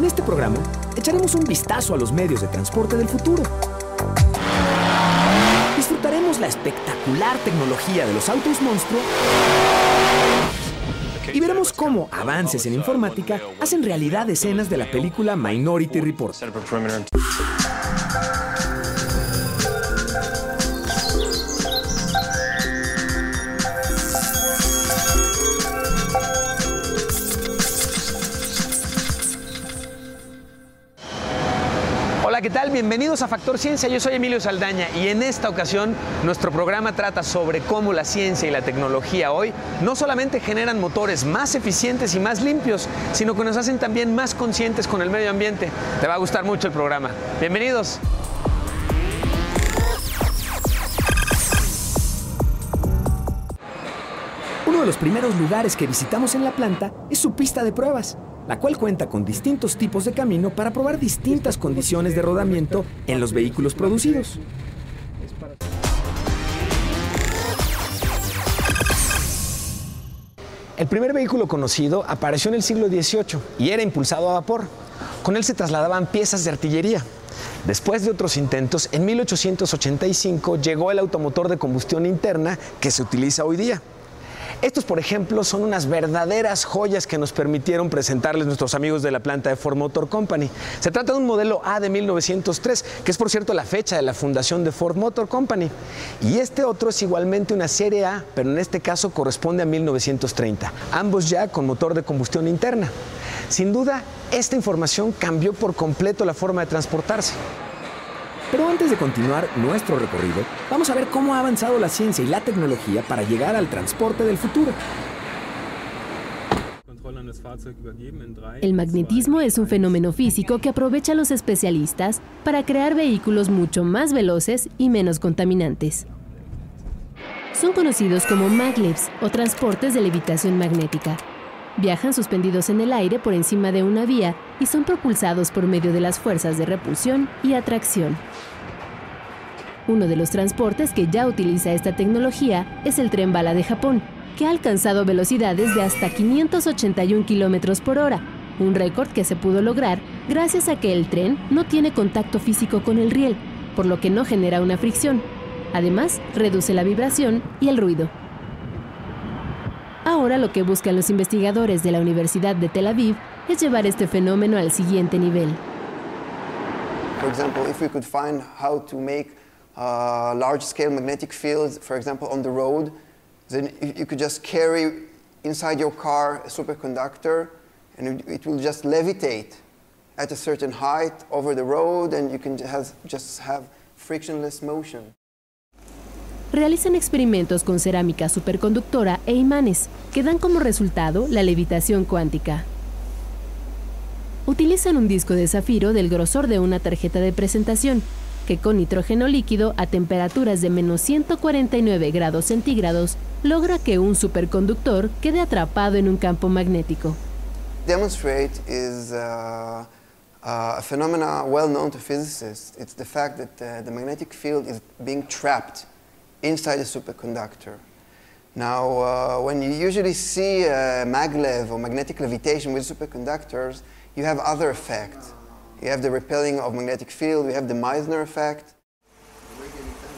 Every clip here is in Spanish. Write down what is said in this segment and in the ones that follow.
En este programa echaremos un vistazo a los medios de transporte del futuro. Disfrutaremos la espectacular tecnología de los autos monstruo y veremos cómo avances en informática hacen realidad escenas de la película Minority Report. Bienvenidos a Factor Ciencia. Yo soy Emilio Saldaña y en esta ocasión nuestro programa trata sobre cómo la ciencia y la tecnología hoy no solamente generan motores más eficientes y más limpios, sino que nos hacen también más conscientes con el medio ambiente. Te va a gustar mucho el programa. Bienvenidos. Uno de los primeros lugares que visitamos en la planta es su pista de pruebas la cual cuenta con distintos tipos de camino para probar distintas condiciones de rodamiento en los vehículos producidos. El primer vehículo conocido apareció en el siglo XVIII y era impulsado a vapor. Con él se trasladaban piezas de artillería. Después de otros intentos, en 1885 llegó el automotor de combustión interna que se utiliza hoy día. Estos, por ejemplo, son unas verdaderas joyas que nos permitieron presentarles nuestros amigos de la planta de Ford Motor Company. Se trata de un modelo A de 1903, que es por cierto la fecha de la fundación de Ford Motor Company. Y este otro es igualmente una serie A, pero en este caso corresponde a 1930, ambos ya con motor de combustión interna. Sin duda, esta información cambió por completo la forma de transportarse. Pero antes de continuar nuestro recorrido, vamos a ver cómo ha avanzado la ciencia y la tecnología para llegar al transporte del futuro. El magnetismo es un fenómeno físico que aprovecha a los especialistas para crear vehículos mucho más veloces y menos contaminantes. Son conocidos como maglevs o transportes de levitación magnética. Viajan suspendidos en el aire por encima de una vía y son propulsados por medio de las fuerzas de repulsión y atracción. Uno de los transportes que ya utiliza esta tecnología es el tren bala de Japón, que ha alcanzado velocidades de hasta 581 km por hora, un récord que se pudo lograr gracias a que el tren no tiene contacto físico con el riel, por lo que no genera una fricción. Además, reduce la vibración y el ruido. Ahora lo que buscan los investigadores de la Universidad de Tel Aviv es llevar este fenómeno al siguiente nivel. For example, if we could find how to make uh, large-scale magnetic fields, for example, on the road, then you could just carry inside your car a superconductor, and it will just levitate at a certain height over the road, and you can have, just have frictionless motion. Realizan experimentos con cerámica superconductora e imanes, que dan como resultado la levitación cuántica. Utilizan un disco de zafiro del grosor de una tarjeta de presentación que con nitrógeno líquido a temperaturas de menos 149 grados centígrados logra que un superconductor quede atrapado en un campo magnético. Demonstrate is uh, uh, a phenomena well known to physicists. It's the fact that uh, the magnetic field is being trapped inside a superconductor. Now, uh, when you usually see maglev or magnetic levitation with superconductors, you have other effects. You have the repelling of magnetic field, you have the Meissner effect.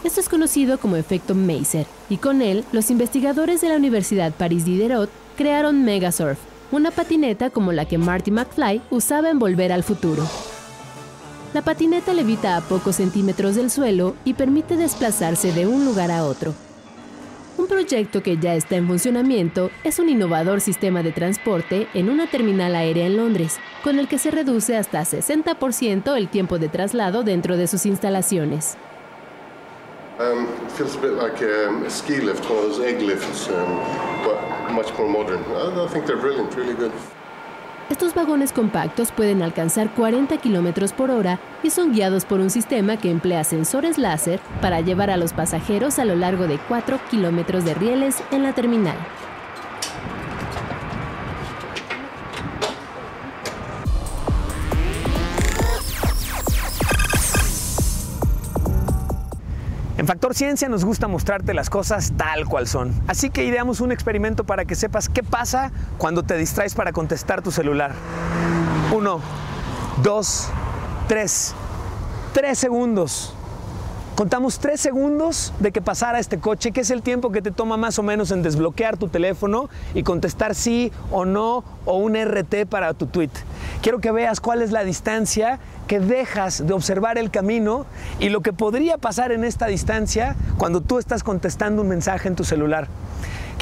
Esto es conocido como efecto Maser, y con él los investigadores de la Universidad Paris Diderot crearon Megasurf, una patineta como la que Marty McFly usaba en Volver al Futuro. La patineta levita a pocos centímetros del suelo y permite desplazarse de un lugar a otro, un proyecto que ya está en funcionamiento es un innovador sistema de transporte en una terminal aérea en Londres, con el que se reduce hasta 60% el tiempo de traslado dentro de sus instalaciones. Um, it feels a bit like um, a ski lift, one of those egg lifts, um, but much more modern. I, I think they're brilliant, really good. Estos vagones compactos pueden alcanzar 40 km por hora y son guiados por un sistema que emplea sensores láser para llevar a los pasajeros a lo largo de 4 kilómetros de rieles en la terminal. En Factor Ciencia nos gusta mostrarte las cosas tal cual son. Así que ideamos un experimento para que sepas qué pasa cuando te distraes para contestar tu celular. 1, dos, tres. Tres segundos. Contamos tres segundos de que pasara este coche, que es el tiempo que te toma más o menos en desbloquear tu teléfono y contestar sí o no o un RT para tu tweet. Quiero que veas cuál es la distancia que dejas de observar el camino y lo que podría pasar en esta distancia cuando tú estás contestando un mensaje en tu celular.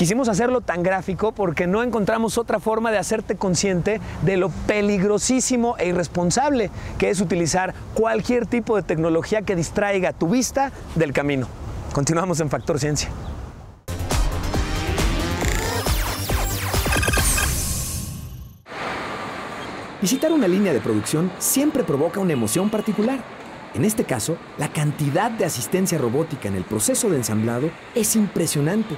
Quisimos hacerlo tan gráfico porque no encontramos otra forma de hacerte consciente de lo peligrosísimo e irresponsable que es utilizar cualquier tipo de tecnología que distraiga tu vista del camino. Continuamos en Factor Ciencia. Visitar una línea de producción siempre provoca una emoción particular. En este caso, la cantidad de asistencia robótica en el proceso de ensamblado es impresionante.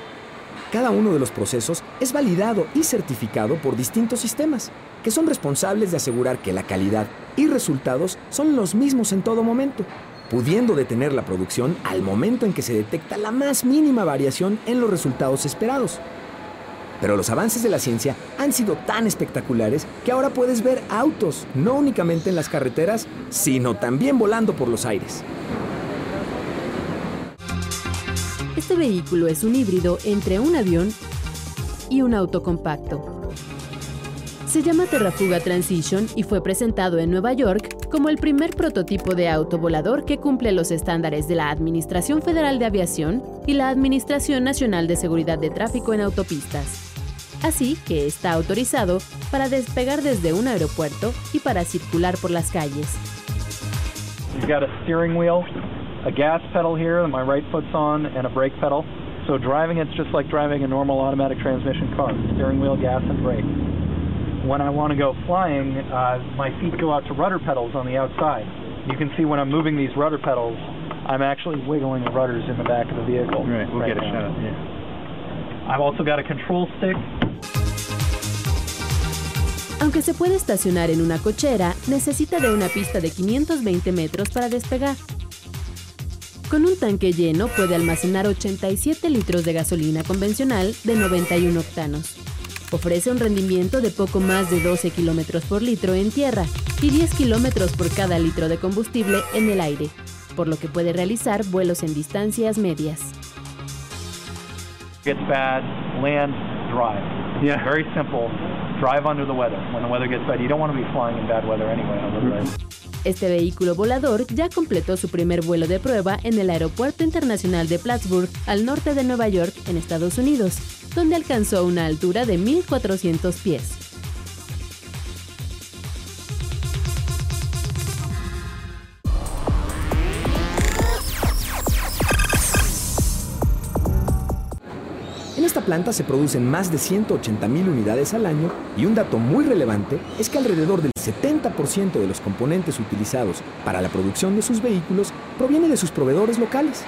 Cada uno de los procesos es validado y certificado por distintos sistemas, que son responsables de asegurar que la calidad y resultados son los mismos en todo momento, pudiendo detener la producción al momento en que se detecta la más mínima variación en los resultados esperados. Pero los avances de la ciencia han sido tan espectaculares que ahora puedes ver autos, no únicamente en las carreteras, sino también volando por los aires. Este vehículo es un híbrido entre un avión y un auto compacto. Se llama Terrafuga Transition y fue presentado en Nueva York como el primer prototipo de auto volador que cumple los estándares de la Administración Federal de Aviación y la Administración Nacional de Seguridad de Tráfico en Autopistas. Así que está autorizado para despegar desde un aeropuerto y para circular por las calles. A gas pedal here that my right foot's on, and a brake pedal. So driving it's just like driving a normal automatic transmission car, steering wheel, gas, and brake. When I want to go flying, uh, my feet go out to rudder pedals on the outside. You can see when I'm moving these rudder pedals, I'm actually wiggling the rudders in the back of the vehicle. Right, we'll right get a now. shot, yeah. I've also got a control stick. Aunque se puede estacionar en una cochera, necesita de una pista de 520 metros para despegar. Con un tanque lleno puede almacenar 87 litros de gasolina convencional de 91 octanos. Ofrece un rendimiento de poco más de 12 kilómetros por litro en tierra y 10 kilómetros por cada litro de combustible en el aire, por lo que puede realizar vuelos en distancias medias. Gets bad, land, drive. Yeah. Very simple. Drive under the weather. When the weather gets bad, you don't want to be flying in bad weather anyway. Este vehículo volador ya completó su primer vuelo de prueba en el Aeropuerto Internacional de Plattsburgh, al norte de Nueva York, en Estados Unidos, donde alcanzó una altura de 1.400 pies. Planta se producen más de 180 mil unidades al año y un dato muy relevante es que alrededor del 70% de los componentes utilizados para la producción de sus vehículos proviene de sus proveedores locales.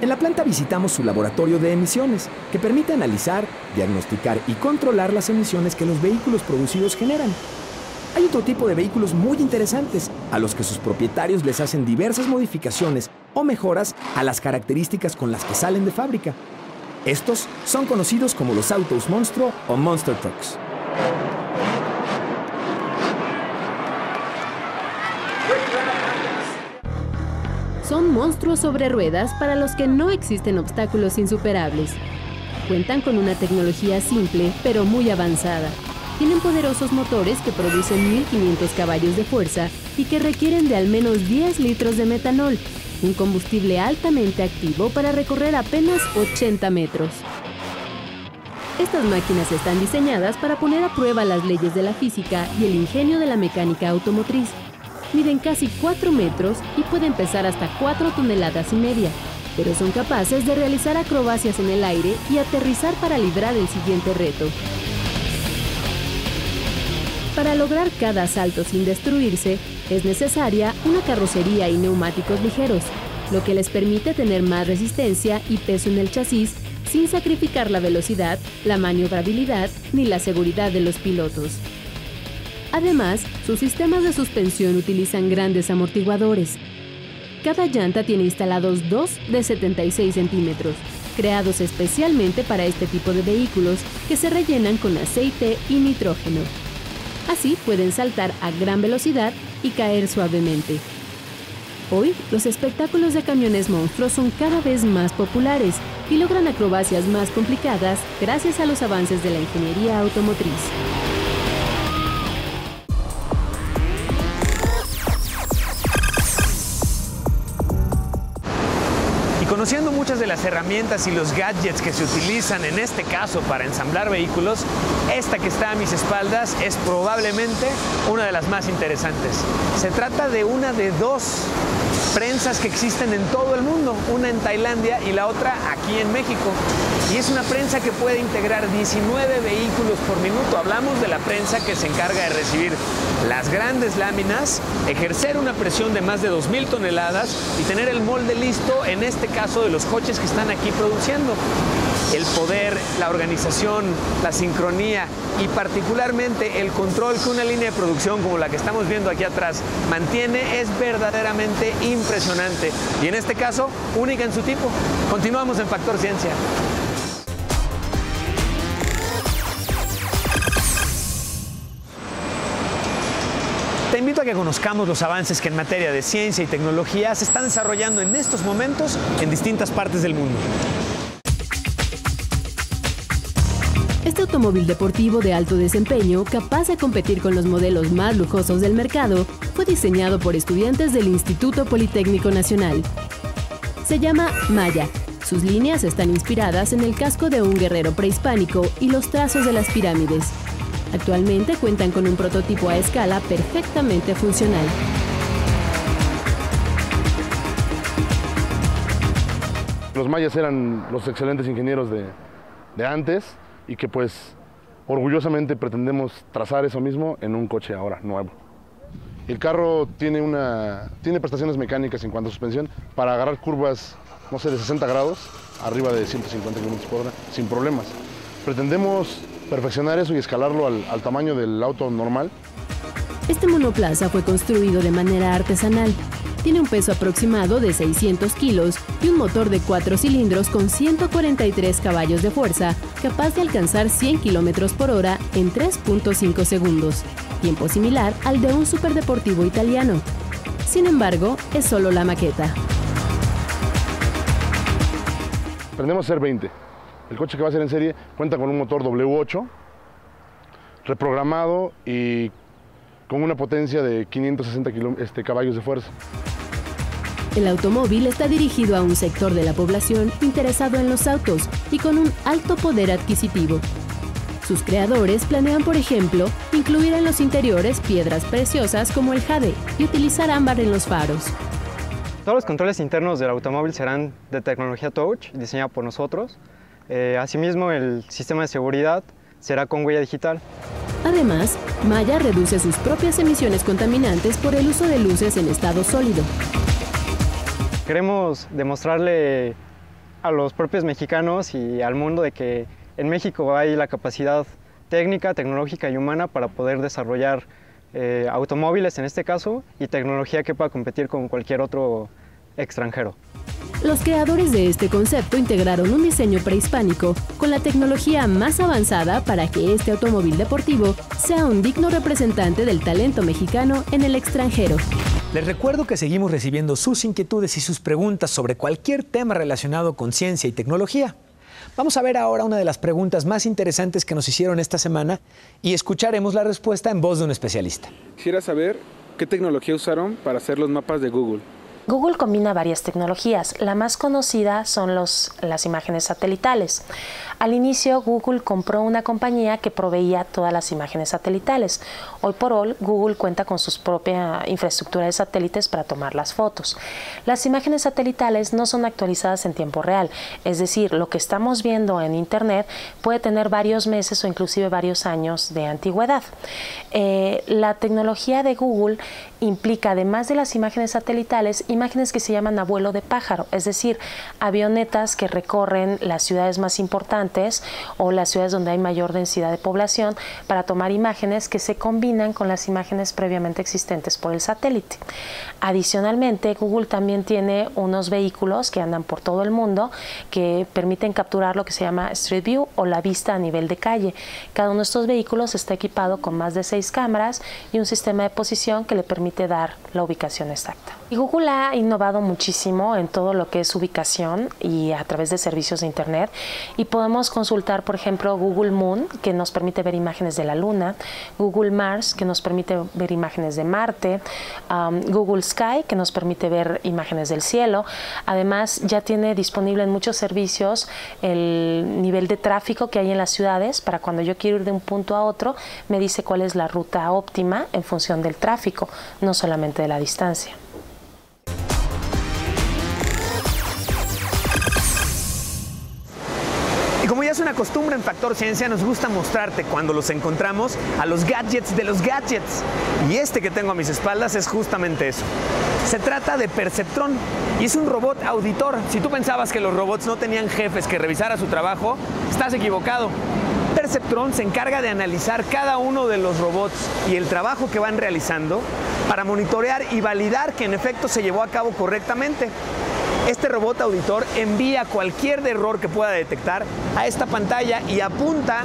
En la planta visitamos su laboratorio de emisiones, que permite analizar, diagnosticar y controlar las emisiones que los vehículos producidos generan. Hay otro tipo de vehículos muy interesantes, a los que sus propietarios les hacen diversas modificaciones o mejoras a las características con las que salen de fábrica, estos son conocidos como los autos monstruo o monster trucks. Son monstruos sobre ruedas para los que no existen obstáculos insuperables. Cuentan con una tecnología simple pero muy avanzada. Tienen poderosos motores que producen 1500 caballos de fuerza y que requieren de al menos 10 litros de metanol, un combustible altamente activo para recorrer apenas 80 metros. Estas máquinas están diseñadas para poner a prueba las leyes de la física y el ingenio de la mecánica automotriz. Miden casi 4 metros y pueden pesar hasta 4 toneladas y media, pero son capaces de realizar acrobacias en el aire y aterrizar para librar el siguiente reto. Para lograr cada salto sin destruirse, es necesaria una carrocería y neumáticos ligeros, lo que les permite tener más resistencia y peso en el chasis sin sacrificar la velocidad, la maniobrabilidad ni la seguridad de los pilotos. Además, sus sistemas de suspensión utilizan grandes amortiguadores. Cada llanta tiene instalados dos de 76 centímetros, creados especialmente para este tipo de vehículos que se rellenan con aceite y nitrógeno. Así pueden saltar a gran velocidad y caer suavemente. Hoy, los espectáculos de camiones monstruos son cada vez más populares y logran acrobacias más complicadas gracias a los avances de la ingeniería automotriz. De las herramientas y los gadgets que se utilizan en este caso para ensamblar vehículos, esta que está a mis espaldas es probablemente una de las más interesantes. Se trata de una de dos prensas que existen en todo el mundo, una en Tailandia y la otra aquí en México. Y es una prensa que puede integrar 19 vehículos por minuto. Hablamos de la prensa que se encarga de recibir las grandes láminas, ejercer una presión de más de 2.000 toneladas y tener el molde listo, en este caso de los coches que están aquí produciendo el poder, la organización, la sincronía y particularmente el control que una línea de producción como la que estamos viendo aquí atrás mantiene es verdaderamente impresionante y en este caso única en su tipo. Continuamos en Factor Ciencia. Te invito a que conozcamos los avances que en materia de ciencia y tecnología se están desarrollando en estos momentos en distintas partes del mundo. Este automóvil deportivo de alto desempeño, capaz de competir con los modelos más lujosos del mercado, fue diseñado por estudiantes del Instituto Politécnico Nacional. Se llama Maya. Sus líneas están inspiradas en el casco de un guerrero prehispánico y los trazos de las pirámides. Actualmente cuentan con un prototipo a escala perfectamente funcional. Los mayas eran los excelentes ingenieros de, antes y que pues orgullosamente pretendemos trazar eso mismo en un coche ahora nuevo. El carro tiene, una, tiene prestaciones mecánicas en cuanto a suspensión para agarrar curvas, no sé, de 60 grados, arriba de 150 km por hora, sin problemas. Pretendemos perfeccionar eso y escalarlo al, al tamaño del auto normal. Este monoplaza fue construido de manera artesanal tiene un peso aproximado de 600 kilos y un motor de 4 cilindros con 143 caballos de fuerza, capaz de alcanzar 100 km por hora en 3.5 segundos, tiempo similar al de un superdeportivo italiano. Sin embargo, es solo la maqueta. Pretendemos ser 20. El coche que va a ser en serie cuenta con un motor W8 reprogramado y con una potencia de 560 este, caballos de fuerza. El automóvil está dirigido a un sector de la población interesado en los autos y con un alto poder adquisitivo. Sus creadores planean, por ejemplo, incluir en los interiores piedras preciosas como el jade y utilizar ámbar en los faros. Todos los controles internos del automóvil serán de tecnología Touch, diseñada por nosotros. Eh, asimismo, el sistema de seguridad será con huella digital. Además, Maya reduce sus propias emisiones contaminantes por el uso de luces en estado sólido. Queremos demostrarle a los propios mexicanos y al mundo de que en México hay la capacidad técnica, tecnológica y humana para poder desarrollar eh, automóviles en este caso y tecnología que pueda competir con cualquier otro extranjero. Los creadores de este concepto integraron un diseño prehispánico con la tecnología más avanzada para que este automóvil deportivo sea un digno representante del talento mexicano en el extranjero. Les recuerdo que seguimos recibiendo sus inquietudes y sus preguntas sobre cualquier tema relacionado con ciencia y tecnología. Vamos a ver ahora una de las preguntas más interesantes que nos hicieron esta semana y escucharemos la respuesta en voz de un especialista. Quisiera saber qué tecnología usaron para hacer los mapas de Google. Google combina varias tecnologías. La más conocida son los, las imágenes satelitales. Al inicio, Google compró una compañía que proveía todas las imágenes satelitales. Hoy por hoy, Google cuenta con su propia infraestructura de satélites para tomar las fotos. Las imágenes satelitales no son actualizadas en tiempo real, es decir, lo que estamos viendo en Internet puede tener varios meses o inclusive varios años de antigüedad. Eh, la tecnología de Google implica, además de las imágenes satelitales, imágenes que se llaman abuelo de pájaro, es decir, avionetas que recorren las ciudades más importantes o las ciudades donde hay mayor densidad de población para tomar imágenes que se combinan con las imágenes previamente existentes por el satélite. Adicionalmente, Google también tiene unos vehículos que andan por todo el mundo que permiten capturar lo que se llama Street View o la vista a nivel de calle. Cada uno de estos vehículos está equipado con más de seis cámaras y un sistema de posición que le permite dar la ubicación exacta. Y Google ha innovado muchísimo en todo lo que es ubicación y a través de servicios de Internet. Y podemos consultar, por ejemplo, Google Moon, que nos permite ver imágenes de la Luna, Google Mars, que nos permite ver imágenes de Marte, um, Google Sky, que nos permite ver imágenes del cielo. Además, ya tiene disponible en muchos servicios el nivel de tráfico que hay en las ciudades para cuando yo quiero ir de un punto a otro, me dice cuál es la ruta óptima en función del tráfico, no solamente de la distancia. como ya es una costumbre en Factor Ciencia, nos gusta mostrarte cuando los encontramos a los gadgets de los gadgets. Y este que tengo a mis espaldas es justamente eso. Se trata de Perceptron y es un robot auditor. Si tú pensabas que los robots no tenían jefes que revisara su trabajo, estás equivocado. Perceptron se encarga de analizar cada uno de los robots y el trabajo que van realizando para monitorear y validar que en efecto se llevó a cabo correctamente. Este robot auditor envía cualquier error que pueda detectar a esta pantalla y apunta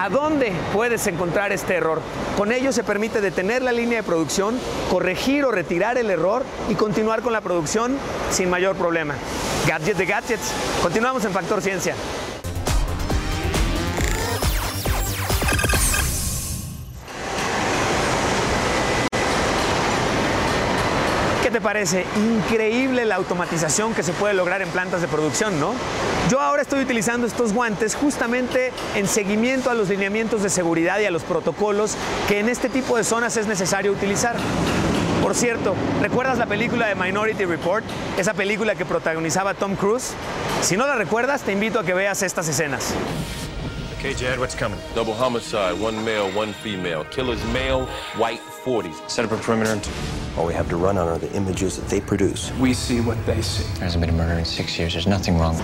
a dónde puedes encontrar este error. Con ello se permite detener la línea de producción, corregir o retirar el error y continuar con la producción sin mayor problema. Gadget de gadgets. Continuamos en Factor Ciencia. Te parece? Increíble la automatización que se puede lograr en plantas de producción, ¿no? Yo ahora estoy utilizando estos guantes justamente en seguimiento a los lineamientos de seguridad y a los protocolos que en este tipo de zonas es necesario utilizar. Por cierto, ¿recuerdas la película de Minority Report? Esa película que protagonizaba Tom Cruise. Si no la recuerdas, te invito a que veas estas escenas. Okay, Jed, what's coming? Double homicide, one male, one female. Killer's male, white, 40. Set up a perimeter and All we have to run on are the images that they produce. We see what they see. There hasn't been a murder in six years. There's nothing wrong.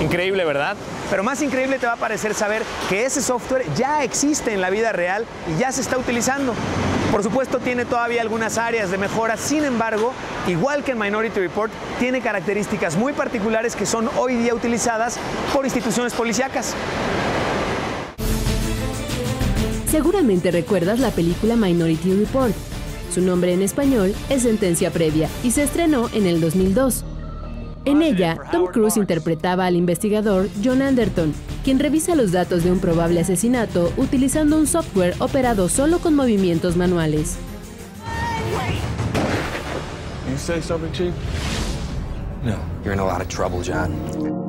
Increíble, ¿verdad? Pero más increíble te va a parecer saber que ese software ya existe en la vida real y ya se está utilizando. Por supuesto, tiene todavía algunas áreas de mejora, sin embargo, igual que en Minority Report, tiene características muy particulares que son hoy día utilizadas por instituciones policíacas. Seguramente recuerdas la película Minority Report. Su nombre en español es Sentencia Previa y se estrenó en el 2002. En ella, Tom Cruise interpretaba al investigador John Anderton, quien revisa los datos de un probable asesinato utilizando un software operado solo con movimientos manuales.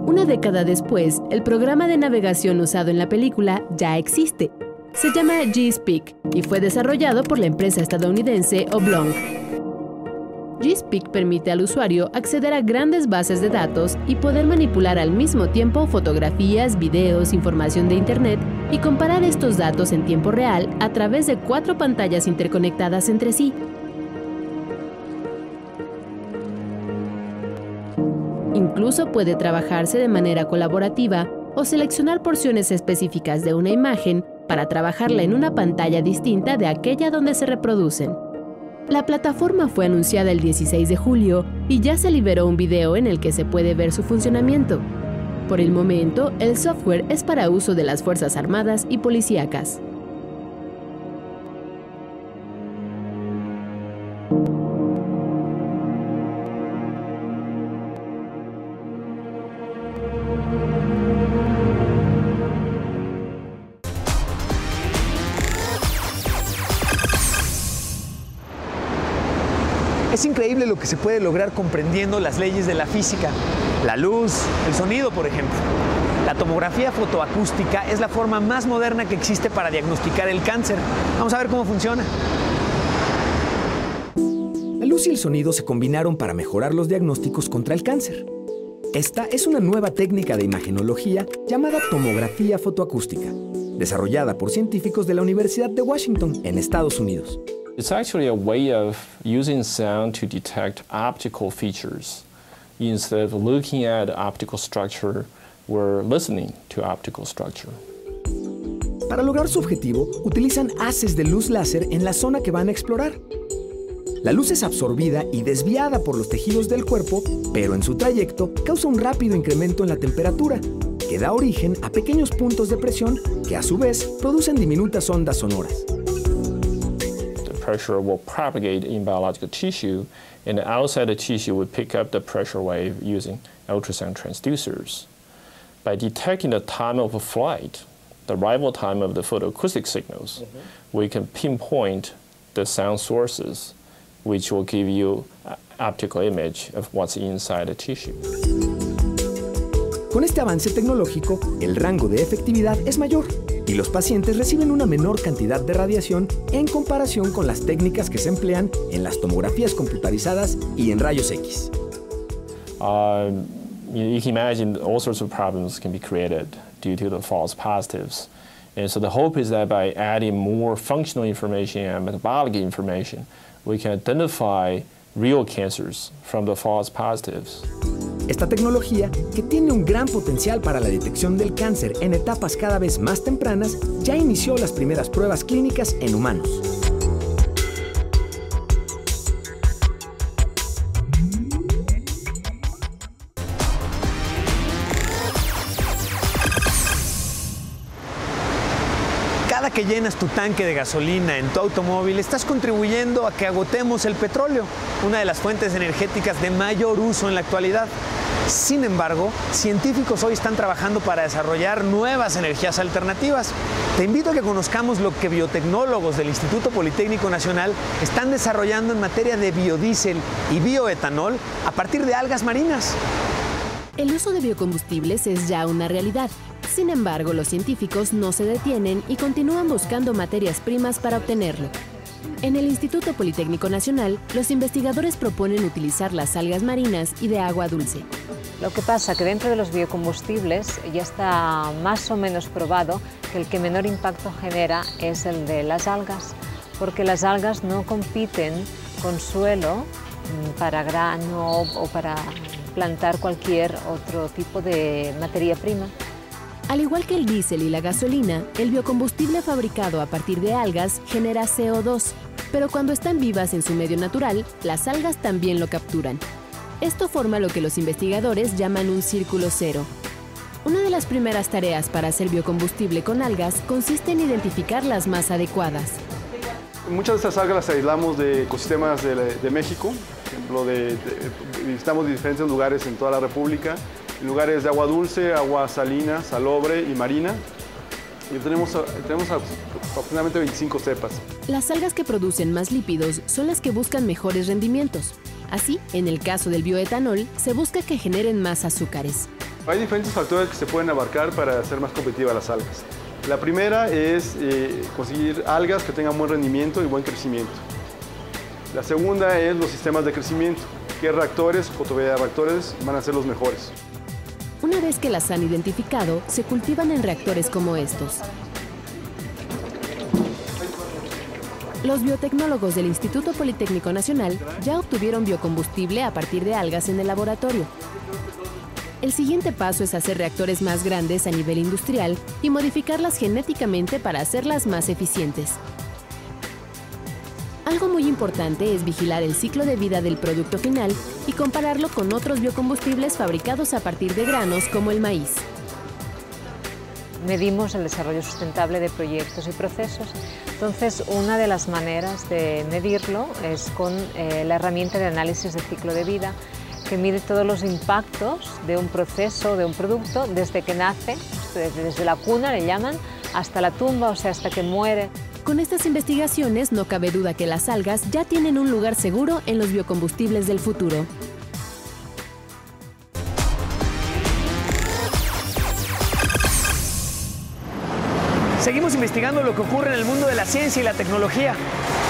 Una década después, el programa de navegación usado en la película ya existe. Se llama G-Speak y fue desarrollado por la empresa estadounidense Oblong. G-Speak permite al usuario acceder a grandes bases de datos y poder manipular al mismo tiempo fotografías, videos, información de Internet y comparar estos datos en tiempo real a través de cuatro pantallas interconectadas entre sí. Incluso puede trabajarse de manera colaborativa o seleccionar porciones específicas de una imagen para trabajarla en una pantalla distinta de aquella donde se reproducen. La plataforma fue anunciada el 16 de julio y ya se liberó un video en el que se puede ver su funcionamiento. Por el momento, el software es para uso de las Fuerzas Armadas y policíacas. Lo que se puede lograr comprendiendo las leyes de la física, la luz, el sonido, por ejemplo. La tomografía fotoacústica es la forma más moderna que existe para diagnosticar el cáncer. Vamos a ver cómo funciona. La luz y el sonido se combinaron para mejorar los diagnósticos contra el cáncer. Esta es una nueva técnica de imagenología llamada tomografía fotoacústica, desarrollada por científicos de la Universidad de Washington en Estados Unidos. It's actually a way of using sound to detect optical features. Instead of looking at optical structure, we're listening to optical structure. Para lograr su objetivo, utilizan haces de luz láser en la zona que van a explorar. La luz es absorbida y desviada por los tejidos del cuerpo, pero en su trayecto causa un rápido incremento en la temperatura, que da origen a pequeños puntos de presión que a su vez producen diminutas ondas sonoras. The pressure will propagate in biological tissue, and outside the tissue will pick up the pressure wave using ultrasound transducers. By detecting the time of flight, the arrival time of the photoacoustic signals, mm-hmm. we can pinpoint the sound sources which will give you an optical image of what's inside the tissue. Con este avance tecnológico, el rango de efectividad es mayor y los pacientes reciben una menor cantidad de radiación en comparación con las técnicas que se emplean en las tomografías computarizadas y en rayos X. Uh, you can imagine all sorts of problems can be created due to the false positives. And so the hope is that by adding more functional information and metabolic information, we can identify real cancers from the false positives. Esta tecnología, que tiene un gran potencial para la detección del cáncer en etapas cada vez más tempranas, ya inició las primeras pruebas clínicas en humanos. Cada que llenas tu tanque de gasolina en tu automóvil, estás contribuyendo a que agotemos el petróleo, una de las fuentes energéticas de mayor uso en la actualidad. Sin embargo, científicos hoy están trabajando para desarrollar nuevas energías alternativas. Te invito a que conozcamos lo que biotecnólogos del Instituto Politécnico Nacional están desarrollando en materia de biodiesel y bioetanol a partir de algas marinas. El uso de biocombustibles es ya una realidad. Sin embargo, los científicos no se detienen y continúan buscando materias primas para obtenerlo. En el Instituto Politécnico Nacional, los investigadores proponen utilizar las algas marinas y de agua dulce. Lo que pasa que dentro de los biocombustibles ya está más o menos probado que el que menor impacto genera es el de las algas, porque las algas no compiten con suelo mm, para grano o para plantar cualquier otro tipo de materia prima. Al igual que el diésel y la gasolina, el biocombustible fabricado a partir de algas genera CO2, pero cuando están vivas en su medio natural, las algas también lo capturan. Esto forma lo que los investigadores llaman un círculo cero. Una de las primeras tareas para hacer biocombustible con algas consiste en identificar las más adecuadas. Muchas de estas algas las aislamos de ecosistemas de, de México, por ejemplo, de, de, visitamos diferentes lugares en toda la República, lugares de agua dulce, agua salina, salobre y marina. Y tenemos, tenemos aproximadamente 25 cepas. Las algas que producen más lípidos son las que buscan mejores rendimientos. Así, en el caso del bioetanol, se busca que generen más azúcares. Hay diferentes factores que se pueden abarcar para hacer más competitivas las algas. La primera es eh, conseguir algas que tengan buen rendimiento y buen crecimiento. La segunda es los sistemas de crecimiento. ¿Qué reactores, reactores van a ser los mejores? Una vez que las han identificado, se cultivan en reactores como estos. Los biotecnólogos del Instituto Politécnico Nacional ya obtuvieron biocombustible a partir de algas en el laboratorio. El siguiente paso es hacer reactores más grandes a nivel industrial y modificarlas genéticamente para hacerlas más eficientes. Algo muy importante es vigilar el ciclo de vida del producto final y compararlo con otros biocombustibles fabricados a partir de granos como el maíz. Medimos el desarrollo sustentable de proyectos y procesos. Entonces, una de las maneras de medirlo es con eh, la herramienta de análisis de ciclo de vida, que mide todos los impactos de un proceso, de un producto, desde que nace, desde la cuna le llaman, hasta la tumba, o sea, hasta que muere. Con estas investigaciones no cabe duda que las algas ya tienen un lugar seguro en los biocombustibles del futuro. Seguimos investigando lo que ocurre en el mundo de la ciencia y la tecnología.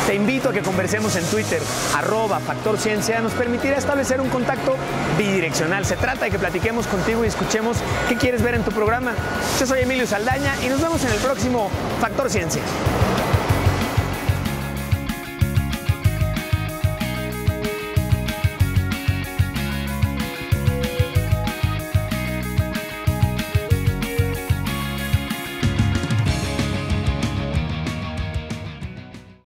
Te invito a que conversemos en Twitter, arroba Factor Ciencia, nos permitirá establecer un contacto bidireccional. Se trata de que platiquemos contigo y escuchemos qué quieres ver en tu programa. Yo soy Emilio Saldaña y nos vemos en el próximo Factor Ciencia.